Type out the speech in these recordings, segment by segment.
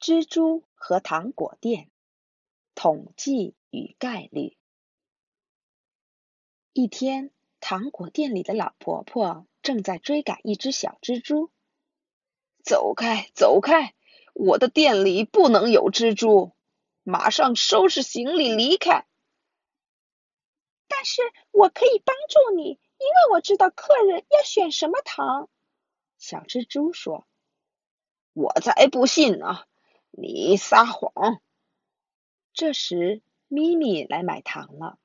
蜘蛛和糖果店，统计与概率。一天，糖果店里的老婆婆正在追赶一只小蜘蛛。走开，走开！我的店里不能有蜘蛛！马上收拾行李离开。但是我可以帮助你，因为我知道客人要选什么糖。小蜘蛛说：“我才不信呢！”你撒谎！这时，咪咪来买糖了。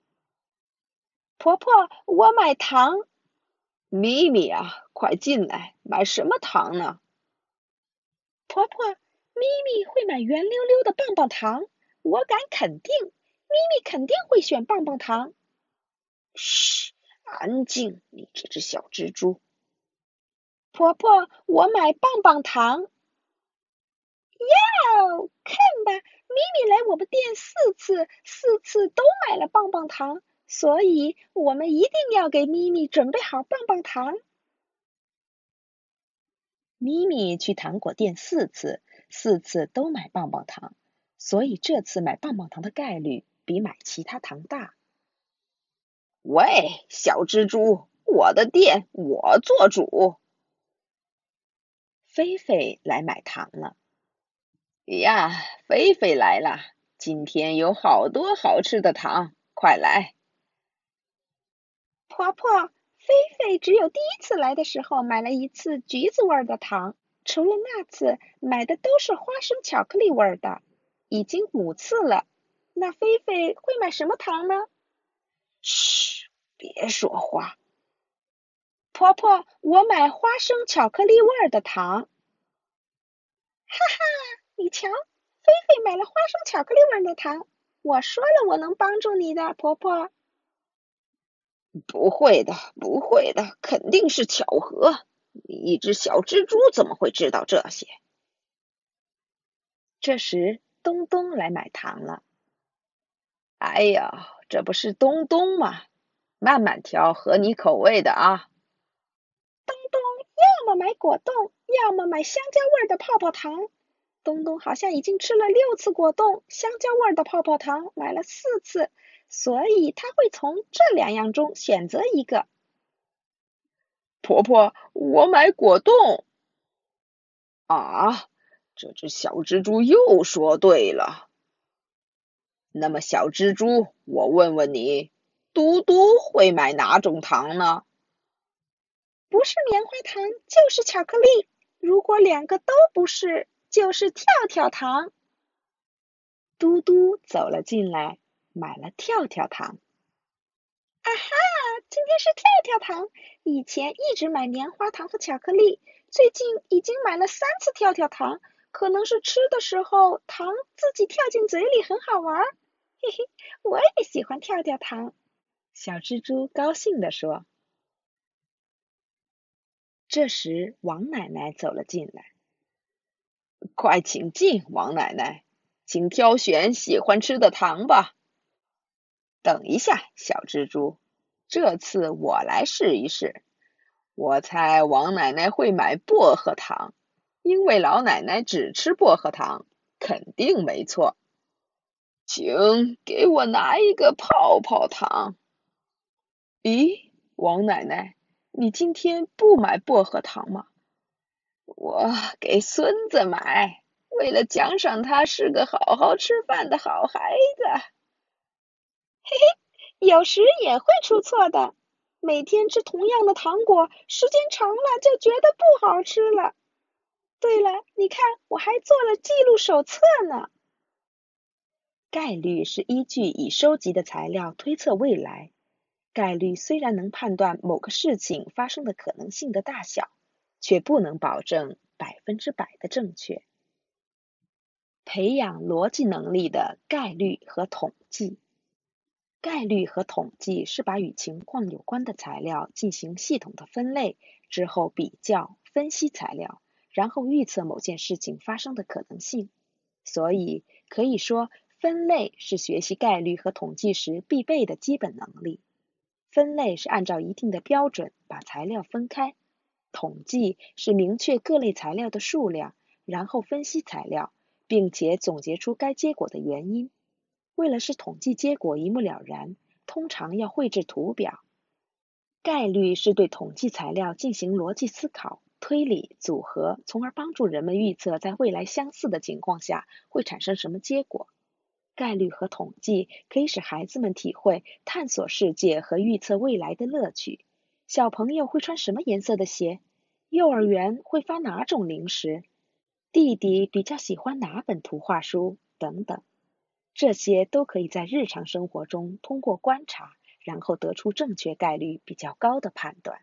婆婆，我买糖。咪咪啊，快进来，买什么糖呢？婆婆，咪咪会买圆溜溜的棒棒糖，我敢肯定，咪咪肯定会选棒棒糖。嘘，安静！你这只小蜘蛛。婆婆，我买棒棒糖。哟，看吧，咪咪来我们店四次，四次都买了棒棒糖，所以我们一定要给咪咪准备好棒棒糖。咪咪去糖果店四次，四次都买棒棒糖，所以这次买棒棒糖的概率比买其他糖大。喂，小蜘蛛，我的店我做主。菲菲来买糖了。呀，菲菲来了！今天有好多好吃的糖，快来！婆婆，菲菲只有第一次来的时候买了一次橘子味的糖，除了那次买的都是花生巧克力味的，已经五次了。那菲菲会买什么糖呢？嘘，别说话。婆婆，我买花生巧克力味的糖。哈哈。你瞧，菲菲买了花生巧克力味的糖。我说了，我能帮助你的，婆婆。不会的，不会的，肯定是巧合。你一只小蜘蛛怎么会知道这些？这时，东东来买糖了。哎呀，这不是东东吗？慢慢挑，合你口味的啊。东东要么买果冻，要么买香蕉味的泡泡糖。东东好像已经吃了六次果冻，香蕉味的泡泡糖买了四次，所以他会从这两样中选择一个。婆婆，我买果冻。啊，这只小蜘蛛又说对了。那么，小蜘蛛，我问问你，嘟嘟会买哪种糖呢？不是棉花糖，就是巧克力。如果两个都不是。就是跳跳糖。嘟嘟走了进来，买了跳跳糖。啊哈，今天是跳跳糖。以前一直买棉花糖和巧克力，最近已经买了三次跳跳糖。可能是吃的时候糖自己跳进嘴里很好玩。嘿嘿，我也喜欢跳跳糖。小蜘蛛高兴地说。这时，王奶奶走了进来。快请进，王奶奶，请挑选喜欢吃的糖吧。等一下，小蜘蛛，这次我来试一试。我猜王奶奶会买薄荷糖，因为老奶奶只吃薄荷糖，肯定没错。请给我拿一个泡泡糖。咦，王奶奶，你今天不买薄荷糖吗？我给孙子买，为了奖赏他是个好好吃饭的好孩子。嘿嘿，有时也会出错的。每天吃同样的糖果，时间长了就觉得不好吃了。对了，你看，我还做了记录手册呢。概率是依据已收集的材料推测未来。概率虽然能判断某个事情发生的可能性的大小。却不能保证百分之百的正确。培养逻辑能力的概率和统计，概率和统计是把与情况有关的材料进行系统的分类之后比较分析材料，然后预测某件事情发生的可能性。所以可以说，分类是学习概率和统计时必备的基本能力。分类是按照一定的标准把材料分开。统计是明确各类材料的数量，然后分析材料，并。且总结出该结果的原因。为了使统计结果一目了然，通常要绘制图表。概率是对统计材料进行逻辑思考、推理、组合，从而帮助人们预测在未来相似的情况下会产生什么结果。概率和统计可以使孩子们体会探索世界和预测未来的乐趣。小朋友会穿什么颜色的鞋？幼儿园会发哪种零食？弟弟比较喜欢哪本图画书？等等，这些都可以在日常生活中通过观察。然后得出正确概率比较高的判断。